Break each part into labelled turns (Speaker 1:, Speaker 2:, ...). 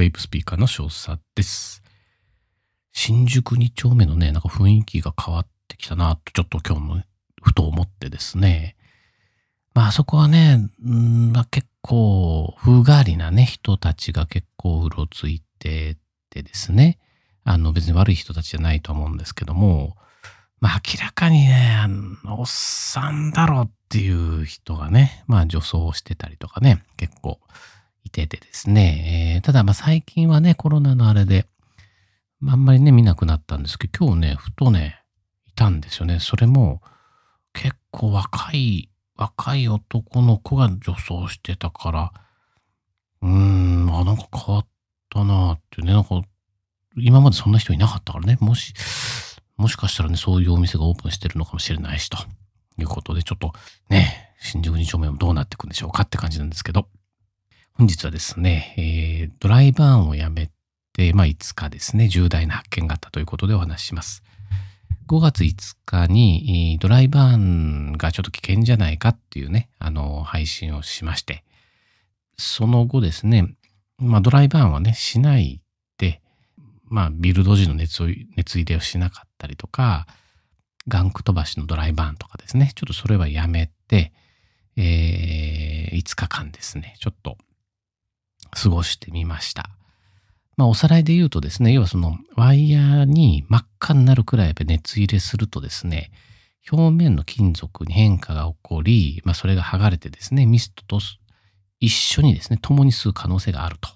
Speaker 1: ベイプスピーカーの少佐です。新宿2丁目のね、なんか雰囲気が変わってきたなと、ちょっと今日のふと思ってですね。まあ、あそこはね、んまあ、結構、風変わりなね、人たちが結構うろついててですね。あの、別に悪い人たちじゃないと思うんですけども、まあ、明らかにね、あの、おっさんだろっていう人がね、まあ、女装してたりとかね、結構いててですね。えー、ただ、まあ、最近はね、コロナのあれで、あんまりね、見なくなったんですけど、今日ね、ふとね、いたんですよね。それも、結構若い、若い男の子が女装してたから、うーん、あ、なんか変わったなってね、なんか、今までそんな人いなかったからね、もし、もしかしたらね、そういうお店がオープンしてるのかもしれないし、ということで、ちょっとね、新宿2丁目もどうなっていくんでしょうかって感じなんですけど、本日はですね、えー、ドライバーンをやめて、まあ、5日ですね、重大な発見があったということでお話しします。5月5日にドライバーンがちょっと危険じゃないかっていうね、あの、配信をしまして、その後ですね、まあドライバーンはね、しないで、まあビルド時の熱を熱入れをしなかったりとか、ガンク飛ばしのドライバーンとかですね、ちょっとそれはやめて、えー、5日間ですね、ちょっと過ごしてみました。まあ、おさらいで言うとですね、要はそのワイヤーに真っ赤になるくらい熱入れするとですね、表面の金属に変化が起こり、まあ、それが剥がれてですね、ミストと一緒にですね、共に吸う可能性があると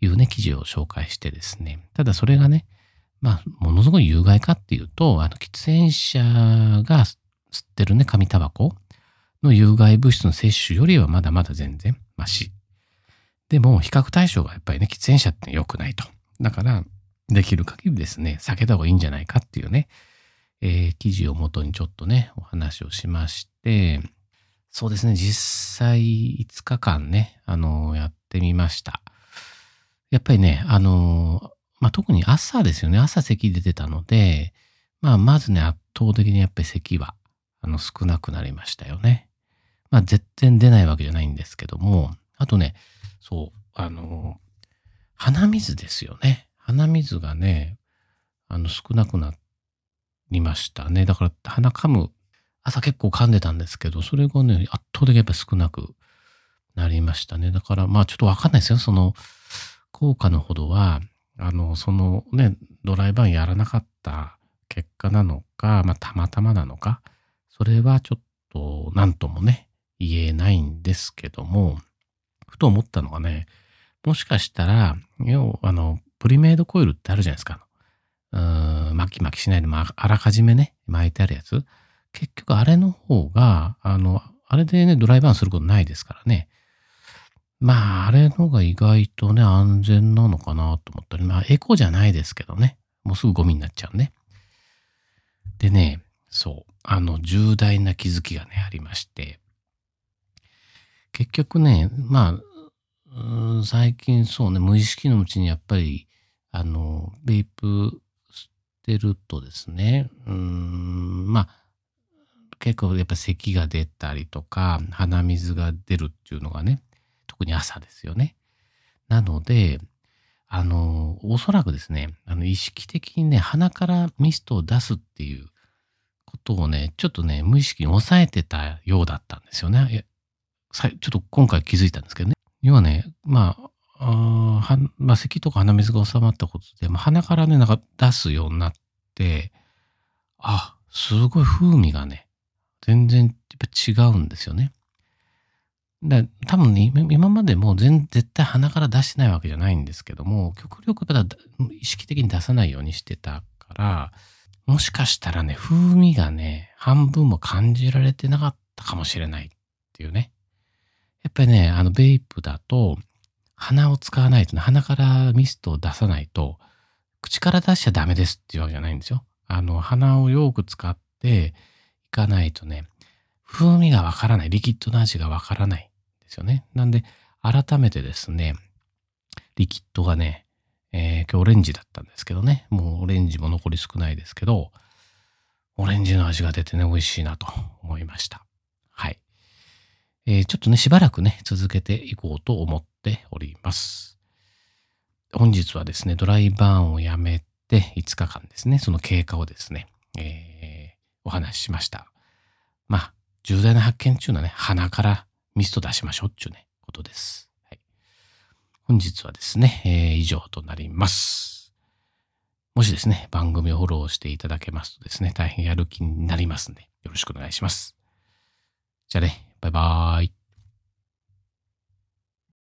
Speaker 1: いうね、記事を紹介してですね、ただそれがね、まあ、ものすごい有害かっていうと、あの、喫煙者が吸ってるね、紙タバコの有害物質の摂取よりはまだまだ全然マシでも、比較対象がやっぱりね、喫煙者って良くないと。だから、できる限りですね、避けた方がいいんじゃないかっていうね、えー、記事をもとにちょっとね、お話をしまして、そうですね、実際5日間ね、あのー、やってみました。やっぱりね、あのー、まあ、特に朝ですよね、朝咳出てたので、まあ、まずね、圧倒的にやっぱり咳は、あの、少なくなりましたよね。まあ、絶対出ないわけじゃないんですけども、あとね、そう、あの、鼻水ですよね。鼻水がね、あの、少なくなりましたね。だから、鼻噛む、朝結構噛んでたんですけど、それがね、圧倒的にやっぱ少なくなりましたね。だから、まあちょっとわかんないですよ。その、効果のほどは、あの、そのね、ドライバーやらなかった結果なのか、まあたまたまなのか、それはちょっと何ともね、言えないんですけども、ふと思ったのがね、もしかしたら、要、あの、プリメイドコイルってあるじゃないですか。うん、巻き巻きしないで、まあ、あらかじめね、巻いてあるやつ。結局あれの方が、あの、あれでね、ドライバーンすることないですからね。まあ、あれの方が意外とね、安全なのかなと思ったり、まあ、エコじゃないですけどね。もうすぐゴミになっちゃうね。でね、そう、あの、重大な気づきがね、ありまして、結局ね、まあ、最近そうね、無意識のうちにやっぱり、あの、ベイプ吸ってるとですね、うん、まあ、結構やっぱ咳が出たりとか、鼻水が出るっていうのがね、特に朝ですよね。なので、あの、おそらくですね、あの、意識的にね、鼻からミストを出すっていうことをね、ちょっとね、無意識に抑えてたようだったんですよね。ちょっと今回気づいたんですけどね。要はね、まあ、あまあ、咳とか鼻水が収まったことで、まあ、鼻からね、なんか出すようになって、あ、すごい風味がね、全然やっぱ違うんですよね。だ多分ね、今までも全絶対鼻から出してないわけじゃないんですけども、極力やっぱ意識的に出さないようにしてたから、もしかしたらね、風味がね、半分も感じられてなかったかもしれないっていうね。やっぱりね、あの、ベイプだと、鼻を使わないとね、鼻からミストを出さないと、口から出しちゃダメですっていうわけじゃないんですよ。あの、鼻をよく使っていかないとね、風味がわからない、リキッドの味がわからないんですよね。なんで、改めてですね、リキッドがね、えー、今日オレンジだったんですけどね、もうオレンジも残り少ないですけど、オレンジの味が出てね、美味しいなと思いました。えー、ちょっとね、しばらくね、続けていこうと思っております。本日はですね、ドライバーンをやめて5日間ですね、その経過をですね、えー、お話ししました。まあ、重大な発見っていうのね、鼻からミスト出しましょうっていうね、ことです。はい、本日はですね、えー、以上となります。もしですね、番組をフォローしていただけますとですね、大変やる気になりますんで、よろしくお願いします。じゃあね、バイバイ。